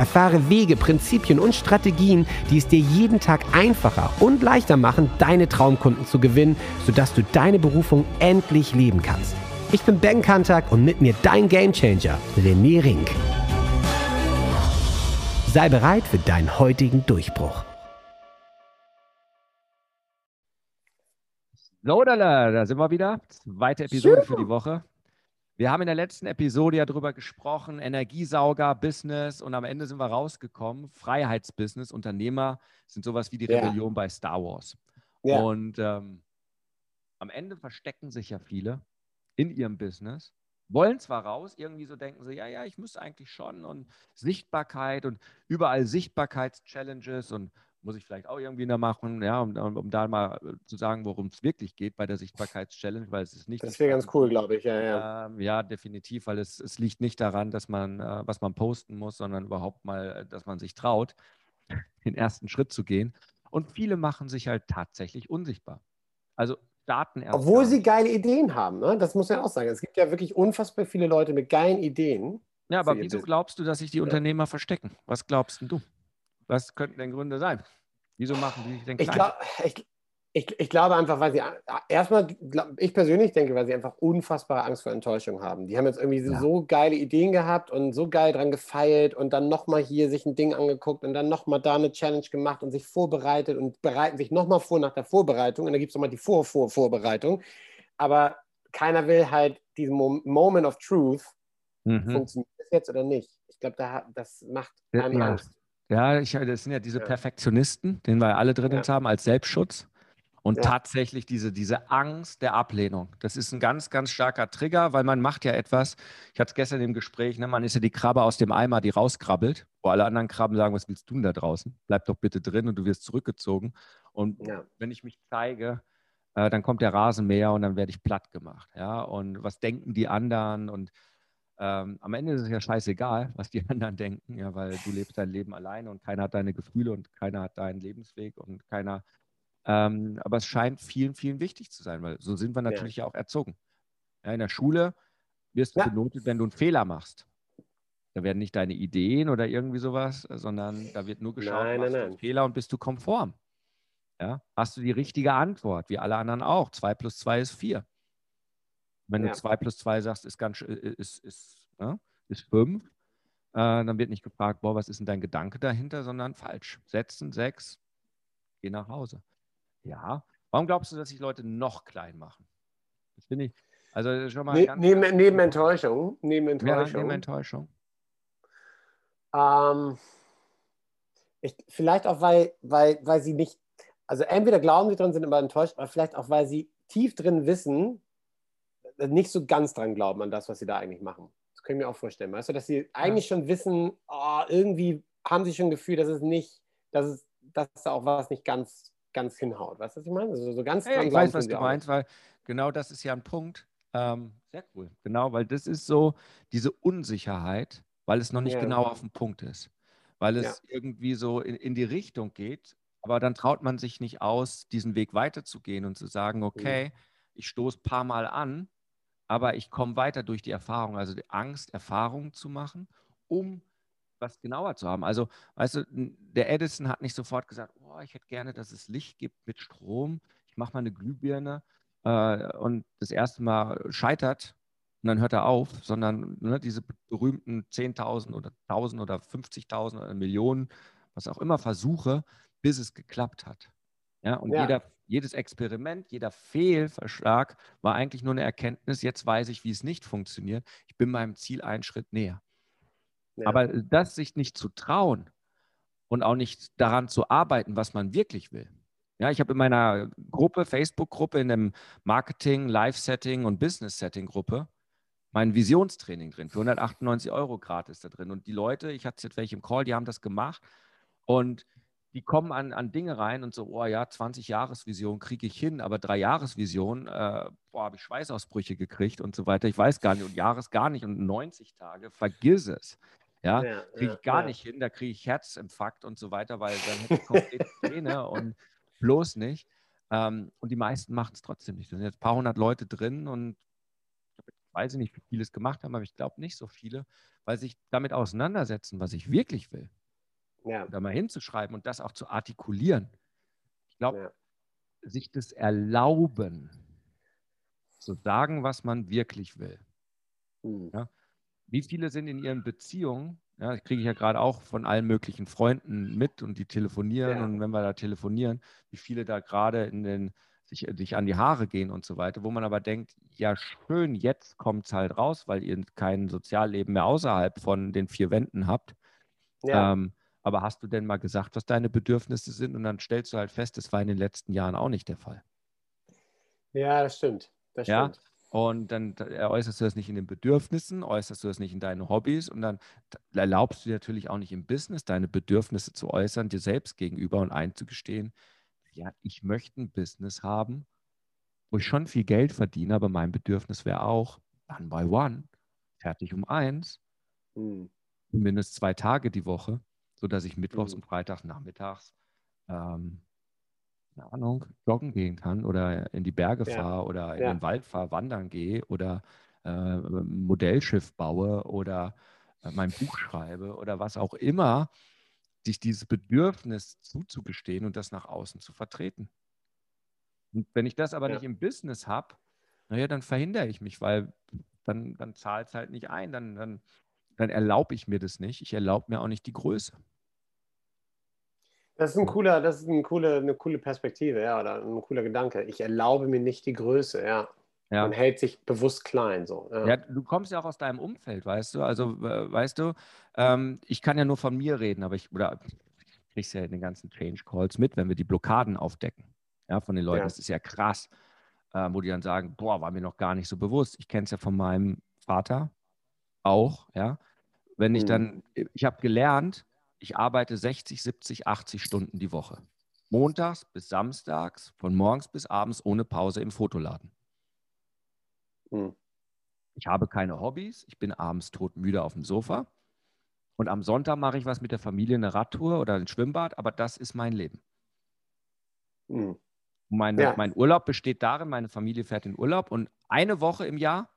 Erfahre Wege, Prinzipien und Strategien, die es dir jeden Tag einfacher und leichter machen, deine Traumkunden zu gewinnen, sodass du deine Berufung endlich leben kannst. Ich bin Ben Kantak und mit mir dein Gamechanger, René Rink. Sei bereit für deinen heutigen Durchbruch. So, da, da sind wir wieder. Zweite Episode für die Woche. Wir haben in der letzten Episode ja darüber gesprochen, Energiesauger, Business und am Ende sind wir rausgekommen, Freiheitsbusiness, Unternehmer sind sowas wie die Rebellion ja. bei Star Wars. Ja. Und ähm, am Ende verstecken sich ja viele in ihrem Business, wollen zwar raus, irgendwie so denken sie, ja, ja, ich muss eigentlich schon und Sichtbarkeit und überall Sichtbarkeitschallenges und muss ich vielleicht auch irgendwie noch machen, ja, um, um da mal äh, zu sagen, worum es wirklich geht bei der Sichtbarkeitschallenge, weil es ist nicht. Das wäre ganz cool, glaube ich, ja, ja. Ähm, ja, definitiv, weil es, es liegt nicht daran, dass man, äh, was man posten muss, sondern überhaupt mal, äh, dass man sich traut, den ersten Schritt zu gehen. Und viele machen sich halt tatsächlich unsichtbar. Also starten erst. Obwohl sie geile Ideen haben, ne? das muss man auch sagen. Es gibt ja wirklich unfassbar viele Leute mit geilen Ideen. Ja, aber wieso glaubst du, dass sich die. Unternehmer verstecken? Was glaubst du? Was könnten denn Gründe sein? Wieso machen die sich denn klein? Ich, glaub, ich, ich, ich, glaube einfach, weil sie erstmal, ich persönlich denke, weil sie einfach unfassbare Angst vor Enttäuschung haben. Die haben jetzt irgendwie ja. so geile Ideen gehabt und so geil dran gefeilt und dann nochmal hier sich ein Ding angeguckt und dann nochmal da eine Challenge gemacht und sich vorbereitet und bereiten sich nochmal vor nach der Vorbereitung und dann gibt es nochmal die Vor-Vor-Vorbereitung. Aber keiner will halt diesen Moment of Truth, mhm. funktioniert das jetzt oder nicht? Ich glaube, da, das macht einem ja. Angst. Ja, ich, das sind ja diese. Perfektionisten, den wir alle drin ja. haben als Selbstschutz. Und ja. tatsächlich diese, diese Angst der Ablehnung. Das ist ein ganz, ganz starker Trigger, weil man macht ja etwas. Ich hatte es gestern im Gespräch, ne, man ist ja die Krabbe aus dem Eimer, die rauskrabbelt, wo alle anderen Krabben sagen, was willst du denn da draußen? Bleib doch bitte drin und du wirst zurückgezogen. Und ja. wenn ich mich zeige, äh, dann kommt der Rasenmäher und dann werde ich platt gemacht. Ja? Und was denken die anderen? Und ähm, am Ende ist es ja scheißegal, was die anderen denken, ja, weil du lebst dein Leben alleine und keiner hat deine Gefühle und keiner hat deinen Lebensweg und keiner. Ähm, aber es scheint vielen, vielen wichtig zu sein, weil so sind wir natürlich ja, ja auch erzogen. Ja, in der Schule wirst du ja. benotet, wenn du einen Fehler machst. Da werden nicht deine Ideen oder irgendwie sowas, sondern da wird nur geschaut, nein, machst nein, nein. Fehler und bist du konform. Ja? Hast du die richtige Antwort, wie alle anderen auch. Zwei plus zwei ist vier. Wenn ja. du 2 plus 2 sagst, ist ganz ist, ist, ja, ist 5, äh, dann wird nicht gefragt, boah, was ist denn dein Gedanke dahinter, sondern falsch. Setzen, 6, geh nach Hause. Ja. Warum glaubst du, dass sich Leute noch klein machen? Das finde ich, also schon mal. Ne, neben, neben Enttäuschung. Neben Enttäuschung. Ja, neben Enttäuschung. Ähm, ich, vielleicht auch, weil, weil, weil sie nicht, also entweder glauben sie drin, sind aber enttäuscht, aber vielleicht auch, weil sie tief drin wissen, nicht so ganz dran glauben an das, was sie da eigentlich machen. Das können wir auch vorstellen. Weißt du, dass sie eigentlich schon wissen, oh, irgendwie haben sie schon ein Gefühl, dass es nicht, dass es, dass da auch was nicht ganz, ganz hinhaut. Weißt du, was ich meine? Also so ganz hey, ich weiß, was du meinst, weil genau das ist ja ein Punkt. Ähm, sehr cool. Genau, weil das ist so diese Unsicherheit, weil es noch nicht ja. genau auf dem Punkt ist. Weil es ja. irgendwie so in, in die Richtung geht, aber dann traut man sich nicht aus, diesen Weg weiterzugehen und zu sagen, okay, mhm. ich stoße ein paar Mal an aber ich komme weiter durch die Erfahrung, also die Angst, Erfahrungen zu machen, um was genauer zu haben. Also, weißt du, der Edison hat nicht sofort gesagt, oh, ich hätte gerne, dass es Licht gibt mit Strom. Ich mache mal eine Glühbirne äh, und das erste Mal scheitert und dann hört er auf, sondern ne, diese berühmten 10.000 oder 1.000 oder 50.000 oder Millionen, was auch immer Versuche, bis es geklappt hat. Ja, und ja. Jeder, jedes Experiment, jeder Fehlverschlag war eigentlich nur eine Erkenntnis, jetzt weiß ich, wie es nicht funktioniert. Ich bin meinem Ziel einen Schritt näher. Ja. Aber das sich nicht zu trauen und auch nicht daran zu arbeiten, was man wirklich will. Ja, ich habe in meiner Gruppe, Facebook-Gruppe, in dem Marketing, Live-Setting und Business-Setting-Gruppe mein Visionstraining drin. Für 198 Euro gratis da drin. Und die Leute, ich hatte jetzt welche im Call, die haben das gemacht Und die kommen an, an Dinge rein und so, oh ja, 20-Jahres-Vision kriege ich hin, aber drei-Jahres-Vision, äh, boah, habe ich Schweißausbrüche gekriegt und so weiter. Ich weiß gar nicht und Jahres gar nicht und 90 Tage, vergiss es. Ja, ja kriege ich gar ja. nicht hin, da kriege ich Herzinfarkt und so weiter, weil dann hätte ich komplett Träne und bloß nicht. Ähm, und die meisten machen es trotzdem nicht. Da sind jetzt ein paar hundert Leute drin und ich weiß nicht, wie viele es gemacht haben, aber ich glaube nicht so viele, weil sich damit auseinandersetzen, was ich wirklich will. Ja. Da mal hinzuschreiben und das auch zu artikulieren. Ich glaube, ja. sich das erlauben, zu sagen, was man wirklich will. Mhm. Ja? Wie viele sind in ihren Beziehungen, ja, das kriege ich ja gerade auch von allen möglichen Freunden mit und die telefonieren und wenn wir da telefonieren, wie viele da gerade in den sich, sich an die Haare gehen und so weiter, wo man aber denkt, ja schön, jetzt kommt es halt raus, weil ihr kein Sozialleben mehr außerhalb von den vier Wänden habt. Ja. Ähm, aber hast du denn mal gesagt, was deine Bedürfnisse sind? Und dann stellst du halt fest, das war in den letzten Jahren auch nicht der Fall. Ja, das stimmt. Das ja? stimmt. Und dann äußerst du das nicht in den Bedürfnissen, äußerst du das nicht in deinen Hobbys und dann erlaubst du dir natürlich auch nicht im Business deine Bedürfnisse zu äußern, dir selbst gegenüber und einzugestehen, ja, ich möchte ein Business haben, wo ich schon viel Geld verdiene, aber mein Bedürfnis wäre auch one by one, fertig um eins, mhm. mindestens zwei Tage die Woche sodass ich mittwochs mhm. und freitags nachmittags, ähm, keine Ahnung, joggen gehen kann oder in die Berge ja. fahre oder in ja. den Wald fahre, wandern gehe oder äh, ein Modellschiff baue oder äh, mein Buch schreibe oder was auch immer, sich dieses Bedürfnis zuzugestehen und das nach außen zu vertreten. Und wenn ich das aber ja. nicht im Business habe, naja, dann verhindere ich mich, weil dann, dann zahlt es halt nicht ein, dann, dann, dann erlaube ich mir das nicht. Ich erlaube mir auch nicht die Größe. Das ist ein cooler, das ist eine coole, eine coole Perspektive, ja, oder ein cooler Gedanke. Ich erlaube mir nicht die Größe, ja. Ja. Man hält sich bewusst klein. So. Ja. ja. du kommst ja auch aus deinem Umfeld, weißt du? Also, äh, weißt du, ähm, ich kann ja nur von mir reden, aber ich, oder ich krieg's ja in den ganzen Change Calls mit, wenn wir die Blockaden aufdecken. Ja, von den Leuten. Ja. Das ist ja krass, äh, wo die dann sagen, boah, war mir noch gar nicht so bewusst. Ich kenne es ja von meinem Vater auch, ja. Wenn ich mhm. dann, ich habe gelernt, ich arbeite 60, 70, 80 Stunden die Woche. Montags bis samstags, von morgens bis abends ohne Pause im Fotoladen. Hm. Ich habe keine Hobbys. Ich bin abends todmüde auf dem Sofa. Und am Sonntag mache ich was mit der Familie, eine Radtour oder ein Schwimmbad, aber das ist mein Leben. Hm. Meine, ja. Mein Urlaub besteht darin, meine Familie fährt in Urlaub und eine Woche im Jahr,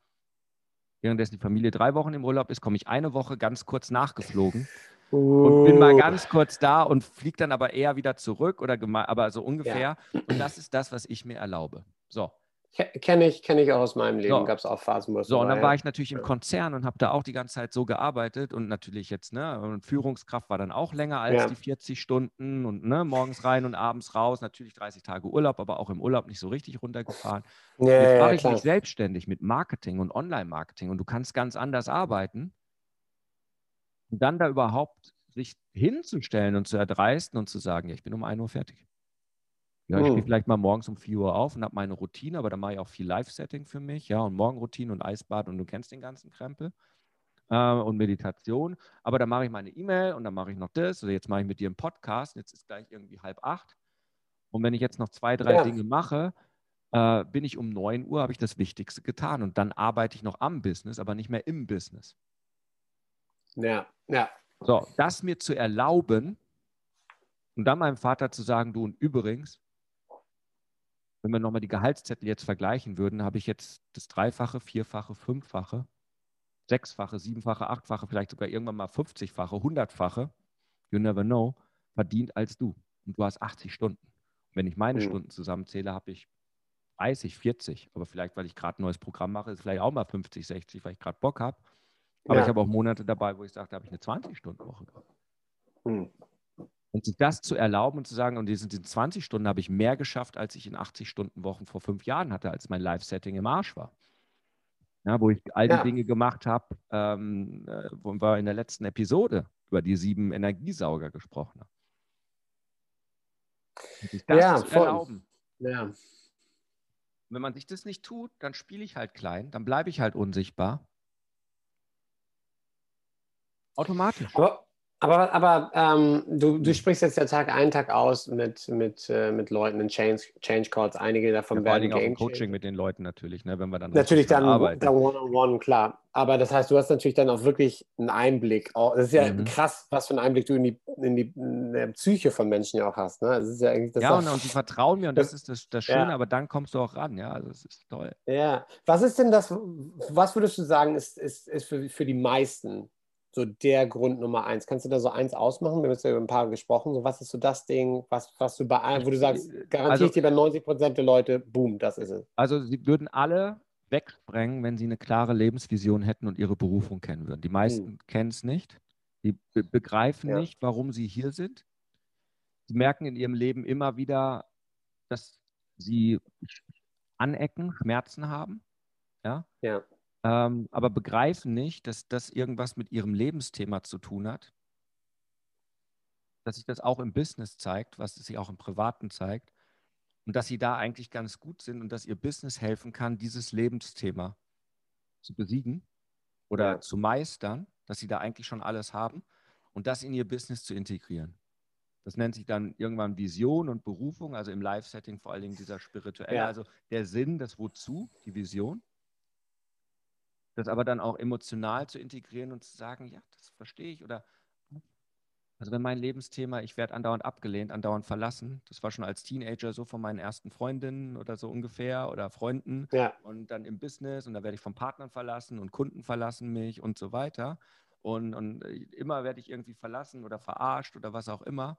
währenddessen die Familie drei Wochen im Urlaub ist, komme ich eine Woche ganz kurz nachgeflogen und bin mal ganz kurz da und fliege dann aber eher wieder zurück oder aber so ungefähr. Ja. Und das ist das, was ich mir erlaube. So. Kenne ich, kenne ich auch aus meinem Leben, so. gab es auch Phasen, wo es So, und dann war ich natürlich im Konzern und habe da auch die ganze Zeit so gearbeitet und natürlich jetzt, ne, und Führungskraft war dann auch länger als ja. die 40 Stunden und ne, morgens rein und abends raus, natürlich 30 Tage Urlaub, aber auch im Urlaub nicht so richtig runtergefahren. Ja, jetzt mache ich mich selbstständig mit Marketing und Online-Marketing und du kannst ganz anders arbeiten und dann da überhaupt sich hinzustellen und zu erdreisten und zu sagen, ja, ich bin um 1 Uhr fertig. Ja, ich oh. stehe vielleicht mal morgens um 4 Uhr auf und habe meine Routine, aber dann mache ich auch viel Live-Setting für mich, ja, und Morgenroutine und Eisbad und du kennst den ganzen Krempel äh, und Meditation. Aber dann mache ich meine E-Mail und dann mache ich noch das oder jetzt mache ich mit dir einen Podcast. Jetzt ist gleich irgendwie halb acht. Und wenn ich jetzt noch zwei, drei ja. Dinge mache, äh, bin ich um 9 Uhr, habe ich das Wichtigste getan. Und dann arbeite ich noch am Business, aber nicht mehr im Business. Ja, ja. So, das mir zu erlauben und dann meinem Vater zu sagen, du und übrigens, wenn wir nochmal die Gehaltszettel jetzt vergleichen würden, habe ich jetzt das Dreifache, Vierfache, Fünffache, Sechsfache, Siebenfache, Achtfache, vielleicht sogar irgendwann mal 50-fache, Hundertfache, you never know, verdient als du. Und du hast 80 Stunden. wenn ich meine mhm. Stunden zusammenzähle, habe ich 30, 40, aber vielleicht, weil ich gerade ein neues Programm mache, ist vielleicht auch mal 50, 60, weil ich gerade Bock habe. Aber ja. ich habe auch Monate dabei, wo ich sage, da habe ich eine 20-Stunden-Woche gehabt. Hm. Und sich das zu erlauben und zu sagen, und in diesen 20 Stunden habe ich mehr geschafft, als ich in 80-Stunden-Wochen vor fünf Jahren hatte, als mein Live-Setting im Arsch war. Ja, wo ich all die ja. Dinge gemacht habe, ähm, äh, wo wir in der letzten Episode über die sieben Energiesauger gesprochen haben. Das ja, zu voll. erlauben. Ja. wenn man sich das nicht tut, dann spiele ich halt klein, dann bleibe ich halt unsichtbar Automatisch. Aber, Aber, aber ähm, du, du sprichst jetzt ja Tag ein, Tag aus mit, mit, äh, mit Leuten in Change, Change Calls. Einige davon ja, werden Game auch im Coaching mit den Leuten natürlich, ne, wenn wir dann natürlich dann arbeiten. One-on-one, klar. Aber das heißt, du hast natürlich dann auch wirklich einen Einblick. Das ist ja mhm. krass, was für einen Einblick du in die, in die in Psyche von Menschen ja auch hast. Ne? Das ist ja, eigentlich das ja und, und die vertrauen mir und das, das ist das, das Schöne, ja. aber dann kommst du auch ran. Ja, also das ist toll. Ja. Was ist denn das, was würdest du sagen, ist, ist, ist für, für die meisten so der Grund Nummer eins? Kannst du da so eins ausmachen? Wir haben jetzt ja über ein paar gesprochen. So, was ist so das Ding, was, was du bei allen, wo du sagst, garantiere also, ich dir bei 90 Prozent der Leute, boom, das ist es. Also sie würden alle wegsprengen, wenn sie eine klare Lebensvision hätten und ihre Berufung kennen würden. Die meisten hm. kennen es nicht. Die be begreifen ja. nicht, warum sie hier sind. Sie merken in ihrem Leben immer wieder, dass sie anecken, Schmerzen haben. Ja. ja ähm, aber begreifen nicht, dass das irgendwas mit ihrem Lebensthema zu tun hat. Dass sich das auch im Business zeigt, was sich auch im Privaten zeigt. Und dass sie da eigentlich ganz gut sind und dass ihr Business helfen kann, dieses Lebensthema zu besiegen oder ja. zu meistern, dass sie da eigentlich schon alles haben und das in ihr Business zu integrieren. Das nennt sich dann irgendwann Vision und Berufung, also im Live-Setting vor allen Dingen dieser spirituelle, ja. also der Sinn, das Wozu, die Vision das aber dann auch emotional zu integrieren und zu sagen, ja, das verstehe ich oder also wenn mein Lebensthema, ich werde andauernd abgelehnt, andauernd verlassen, das war schon als Teenager so von meinen ersten Freundinnen oder so ungefähr oder Freunden. Ja. und dann im Business und da werde ich von Partnern verlassen und Kunden verlassen mich und so weiter. Und, und äh, immer werde ich irgendwie verlassen oder verarscht oder was auch immer,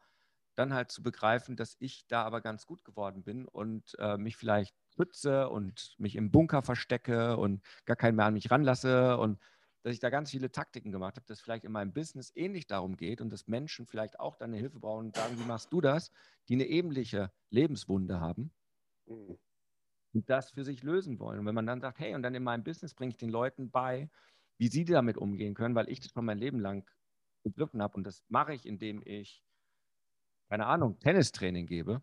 dann halt zu begreifen, dass ich da aber ganz gut geworden bin und äh, mich vielleicht schütze und mich im Bunker verstecke und gar keinen mehr an mich ranlasse und dass ich da ganz viele Taktiken gemacht habe, dass vielleicht in meinem Business ähnlich darum geht und dass Menschen vielleicht auch deine Hilfe brauchen und sagen, wie machst du das, die eine ähnliche Lebenswunde haben mhm. und das für sich lösen wollen. Und wenn man dann sagt, hey, und dann in meinem Business bringe ich den Leuten bei, wie sie damit umgehen können, weil ich das schon mein Leben lang begriffen habe und das mache ich, indem ich, keine Ahnung, Tennistraining gebe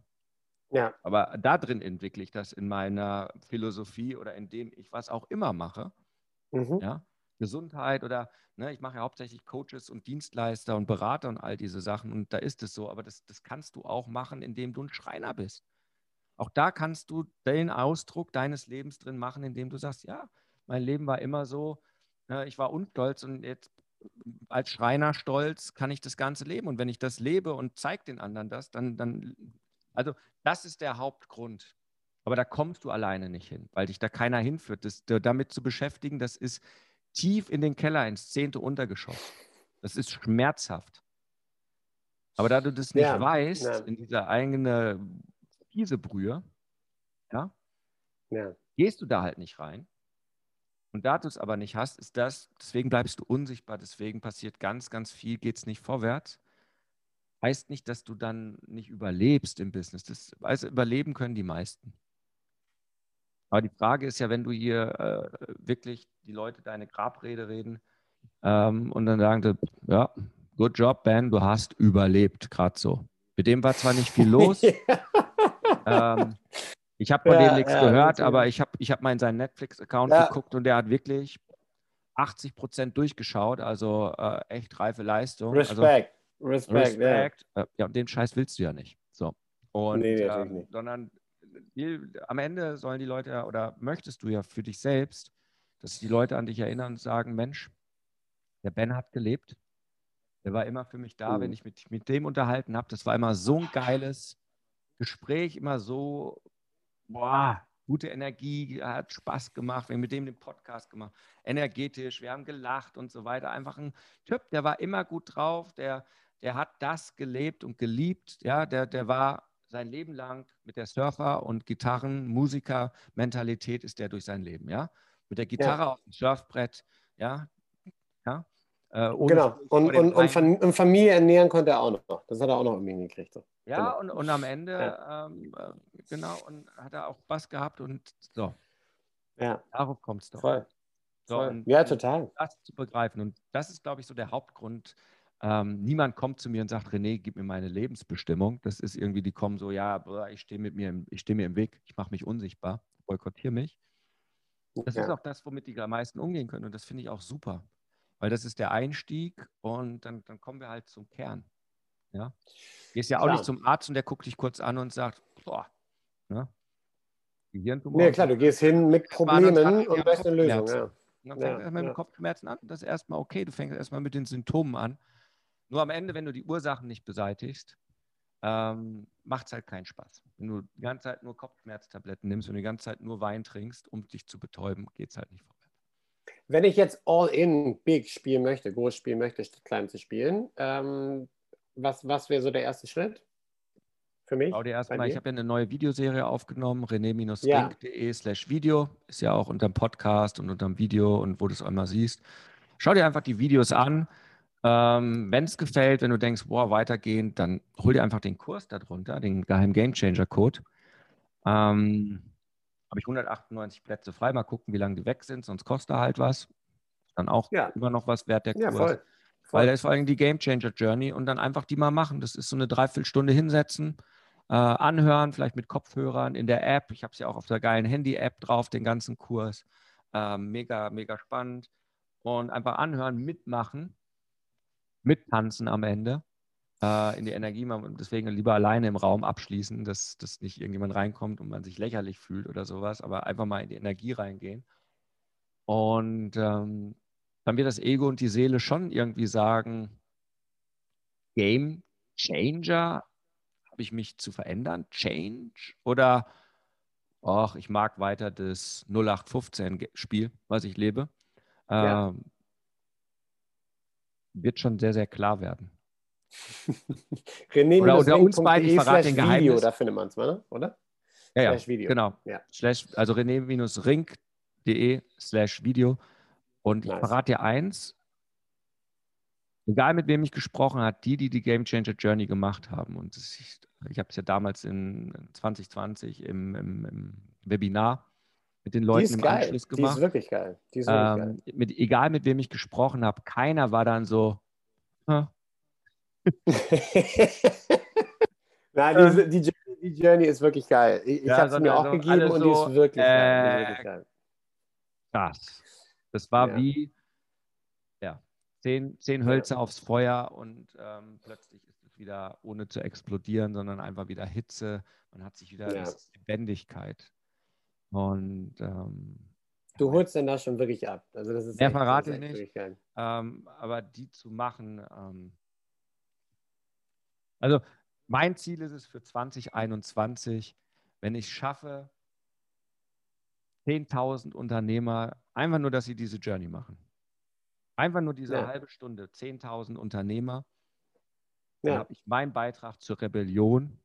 ja. Aber da drin entwickle ich das in meiner Philosophie oder indem ich was auch immer mache. Mhm. Ja? Gesundheit oder ne, ich mache ja hauptsächlich Coaches und Dienstleister und Berater und all diese Sachen und da ist es so, aber das, das kannst du auch machen, indem du ein Schreiner bist. Auch da kannst du den Ausdruck deines Lebens drin machen, indem du sagst, ja, mein Leben war immer so, ne, ich war unstolz und jetzt als Schreiner stolz kann ich das ganze leben. Und wenn ich das lebe und zeige den anderen das, dann, dann also das ist der Hauptgrund. Aber da kommst du alleine nicht hin, weil dich da keiner hinführt. Das, damit zu beschäftigen, das ist tief in den Keller, ins zehnte Untergeschoss. Das ist schmerzhaft. Aber da du das nicht ja, weißt, ja. in dieser eigenen Fiesebrühe, ja, ja, gehst du da halt nicht rein. Und da du es aber nicht hast, ist das, deswegen bleibst du unsichtbar, deswegen passiert ganz, ganz viel, geht es nicht vorwärts heißt nicht, dass du dann nicht überlebst im Business. Das also überleben können die meisten. Aber die Frage ist ja, wenn du hier äh, wirklich die Leute deine Grabrede reden ähm, und dann sagen sie, ja, good job, Ben, du hast überlebt, gerade so. Mit dem war zwar nicht viel los. ähm, ich habe von ja, dem nichts ja, gehört, aber ich habe ich hab mal in seinen Netflix-Account geguckt und der hat wirklich 80 Prozent durchgeschaut, also äh, echt reife Leistung. Also Respekt. Also, Respekt, Respekt. Ja. ja, und den Scheiß willst du ja nicht. So. Und, nee, ähm, nicht. sondern die, am Ende sollen die Leute oder möchtest du ja für dich selbst, dass die Leute an dich erinnern und sagen: Mensch, der Ben hat gelebt. Der war immer für mich da, mhm. wenn ich mich mit dem unterhalten habe. Das war immer so ein geiles Gespräch, immer so, boah, gute Energie, hat Spaß gemacht. Wir haben mit dem den Podcast gemacht, energetisch, wir haben gelacht und so weiter. Einfach ein Typ, der war immer gut drauf, der der hat das gelebt und geliebt. Ja, der, der war sein Leben lang mit der Surfer- und Gitarren-Musiker-Mentalität ist der durch sein Leben, ja. Mit der Gitarre ja. auf dem Surfbrett, ja. ja? Äh, genau, und, und, und, Familie ernähren konnte er auch noch. Das hat er auch noch irgendwie hingekriegt. So. Ja, genau. und, und am Ende, ja. ähm, äh, genau, und hat er auch Spaß gehabt und so. Ja. Darauf kommt es doch. Voll. So, Voll. ja, total. Das zu begreifen. Und das ist, glaube ich, so der Hauptgrund, ähm, niemand kommt zu mir und sagt, René, gib mir meine Lebensbestimmung. Das ist irgendwie, die kommen so, ja, ich stehe mit mir, im, ich stehe mir im Weg, ich mache mich unsichtbar, boykottiere mich. Das ja. ist auch das, womit die am meisten umgehen können und das finde ich auch super. weil das ist der Einstieg und dann, dann kommen wir halt zum Kern. Ja? Gehst ja auch klar. nicht zum Arzt und der guckt dich kurz an und sagt, boah, ne? Gehirntumor. Nee, klar, du gehst hin mit Problemen und weißt eine Lösung. Ja. Und dann fängst du erstmal mit Kopfschmerzen an. Das ist erstmal okay. Du fängst erstmal mit den Symptomen an. Nur am Ende, wenn du die Ursachen nicht beseitigst, ähm, macht es halt keinen Spaß. Wenn du die ganze Zeit nur Kopfschmerztabletten nimmst und die ganze Zeit nur Wein trinkst, um dich zu betäuben, geht es halt nicht vorwärts. Wenn ich jetzt All-in Big spielen möchte, groß spielen möchte, statt klein zu spielen, ähm, was, was wäre so der erste Schritt? Für mich? Schau dir erstmal, ich habe ja eine neue Videoserie aufgenommen, rené-rink.de ja. slash Video. Ist ja auch unter dem Podcast und unter dem Video und wo du es einmal siehst. Schau dir einfach die Videos an. Ähm, wenn es gefällt, wenn du denkst, boah, weitergehend, dann hol dir einfach den Kurs darunter, den geheimen Game Changer Code. Ähm, habe ich 198 Plätze frei. Mal gucken, wie lange die weg sind, sonst kostet er halt was. Dann auch ja. immer noch was wert der Kurs. Ja, voll. voll. Weil da ist vor allem die Game Changer Journey und dann einfach die mal machen. Das ist so eine Dreiviertelstunde hinsetzen, äh, anhören, vielleicht mit Kopfhörern in der App. Ich habe es ja auch auf der geilen Handy-App drauf, den ganzen Kurs. Äh, mega, mega spannend. Und einfach anhören, mitmachen, mittanzen am Ende äh, in die Energie. Deswegen lieber alleine im Raum abschließen, dass, dass nicht irgendjemand reinkommt und man sich lächerlich fühlt oder sowas, aber einfach mal in die Energie reingehen. Und ähm, dann wird das Ego und die Seele schon irgendwie sagen, Game Changer, habe ich mich zu verändern? Change? Oder, ach, ich mag weiter das 0815-Spiel, was ich lebe. Ja. Ähm, wird schon sehr, sehr klar werden. René oder unter uns beiden, ich verrate den Geheimnis. Video, da findet man es, oder? Ja, ja, Video. genau. Ja. Slash, also rené-ring.de slash Video. Und nice. ich verrate dir eins, egal mit wem ich gesprochen habe, die, die die Game Changer Journey gemacht haben, und ich, ich habe es ja damals in 2020 im, im, im, Webinar mit den Leuten im geil. Anschluss gemacht. Die ist wirklich geil. Ist wirklich ähm, geil. Mit, egal mit wem ich gesprochen habe, keiner war dann so, Nein, die, die, Journey, die, Journey, ist wirklich geil. Ich, ja, habe sie mir auch gegeben und so, die ist wirklich, äh, geil, wirklich geil. Krass. Das war ja. wie ja, zehn, zehn Hölzer ja. aufs Feuer und ähm, plötzlich ist es wieder ohne zu explodieren, sondern einfach wieder Hitze. Man hat sich wieder. Lebendigkeit. Und ähm, du holst denn da schon wirklich ab. Also das ist Mehr echt, verrate ich nicht. Ähm, aber die zu machen, ähm, also mein Ziel ist es für 2021, wenn ich schaffe, 10.000 Unternehmer, einfach nur, dass sie diese Journey machen. Einfach nur diese ja. halbe Stunde, 10.000 Unternehmer. Dann habe ich meinen Beitrag zur Rebellion,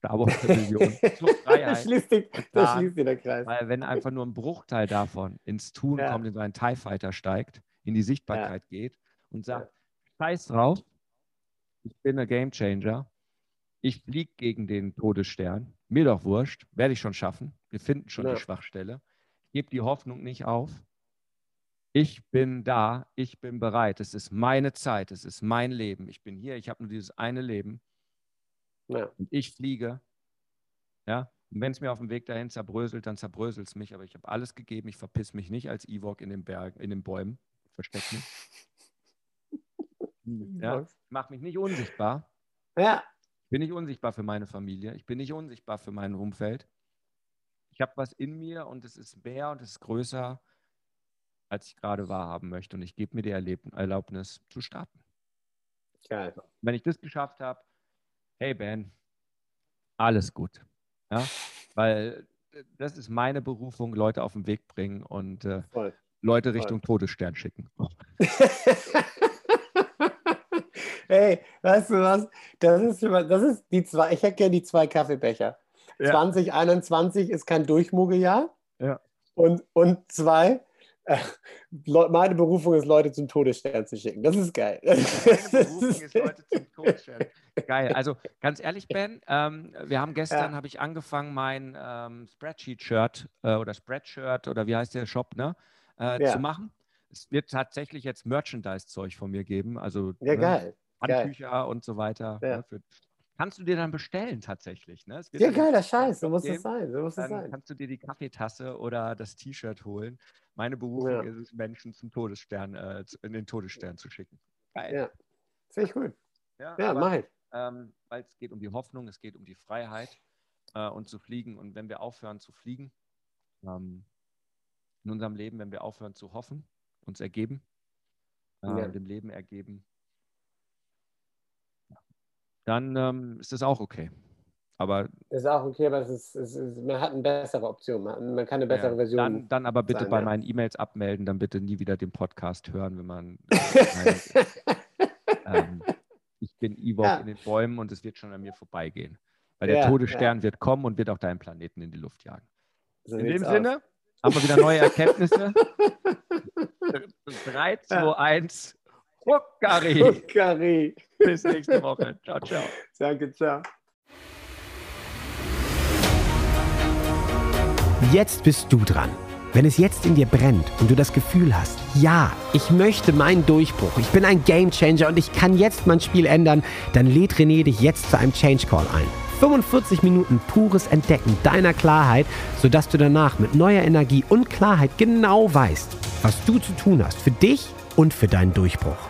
Star Wars Freiheit. das schließt, sich, das schließt sich der Kreis. Weil wenn einfach nur ein Bruchteil davon ins Tun ja. kommt, in so einen TIE Fighter steigt, in die Sichtbarkeit ja. geht und sagt, scheiß drauf, ich bin ein Game Changer, ich fliege gegen den Todesstern, mir doch wurscht, werde ich schon schaffen, wir finden schon die Schwachstelle gebe die Hoffnung nicht auf. Ich bin da, ich bin bereit. Es ist meine Zeit, es ist mein Leben. Ich bin hier, ich habe nur dieses eine Leben. Ja. Und ich fliege. Ja? Und wenn es mir auf dem Weg dahin zerbröselt, dann zerbröselt es mich. Aber ich habe alles gegeben. Ich verpiss mich nicht als Ewok in den Bergen, in den Bäumen. Versteck mich. ja? Ich mache mich nicht unsichtbar. Ja. Ich bin nicht unsichtbar für meine Familie. Ich bin nicht unsichtbar für mein Umfeld ich habe was in mir und es ist mehr und es ist größer, als ich gerade wahrhaben möchte. Und ich gebe mir die Erlaubnis zu starten. Geil. Wenn ich das geschafft habe, hey Ben, alles gut. Ja? Weil das ist meine Berufung, Leute auf den Weg bringen und äh, Leute Richtung Voll. Todesstern schicken. hey, weißt du was? Das ist, das ist die zwei, ich hätte gerne die zwei Kaffeebecher. Ja. 2021 ist kein Durchmogeljahr. Ja. Und, und zwei, äh, meine Berufung ist, Leute zum Todesstern zu schicken. Das ist geil. Meine Berufung ist, Leute zum Todesstern. Geil. Also ganz ehrlich, Ben, ähm, wir haben gestern, ja. habe ich angefangen, mein ähm, Spreadsheet-Shirt äh, oder Spreadshirt oder wie heißt der Shop, ne, äh, ja. zu machen. Es wird tatsächlich jetzt Merchandise-Zeug von mir geben. Also ja, ne, geil. Handtücher geil. und so weiter. Ja. Ne, für kannst du dir dann bestellen tatsächlich. Ne? ja, geiler Scheiß, so muss es sein. So muss dann sein. kannst du dir die Kaffeetasse oder das T-Shirt holen. Meine Berufung ja. ist es, Menschen zum Todesstern, äh, in den Todesstern zu schicken. Geil. Ja, finde ich gut. Ja, ja mach ich. Ähm, weil es geht um die Hoffnung, es geht um die Freiheit äh, und zu fliegen. Und wenn wir aufhören zu fliegen, ähm, in unserem Leben, wenn wir aufhören zu hoffen, uns ergeben, äh, ja. dem Leben ergeben, dann ähm, ist das auch okay. Aber ist auch okay, aber es ist, es ist, man hat eine bessere Option, man, man kann eine bessere ja, Version. Dann, dann aber bitte sein, bei ja. meinen E-Mails abmelden, dann bitte nie wieder den Podcast hören, wenn man. ähm, ich bin Ewok ja. in den Bäumen und es wird schon an mir vorbeigehen. Weil der Todesstern wird kommen und wird auch deinen Planeten in die Luft jagen. So in dem Sinne haben wir wieder neue Erkenntnisse. 3, 2, 1. Huckari. Huckari. Bis nächste Woche. Ciao, ciao. Danke, ciao. Jetzt bist du dran. Wenn es jetzt in dir brennt und du das Gefühl hast, ja, ich möchte meinen Durchbruch, ich bin ein Gamechanger und ich kann jetzt mein Spiel ändern, dann lädt René dich jetzt zu einem Change Call ein. 45 Minuten pures Entdecken deiner Klarheit, sodass du danach mit neuer Energie und Klarheit genau weißt, was du zu tun hast für dich und für deinen Durchbruch.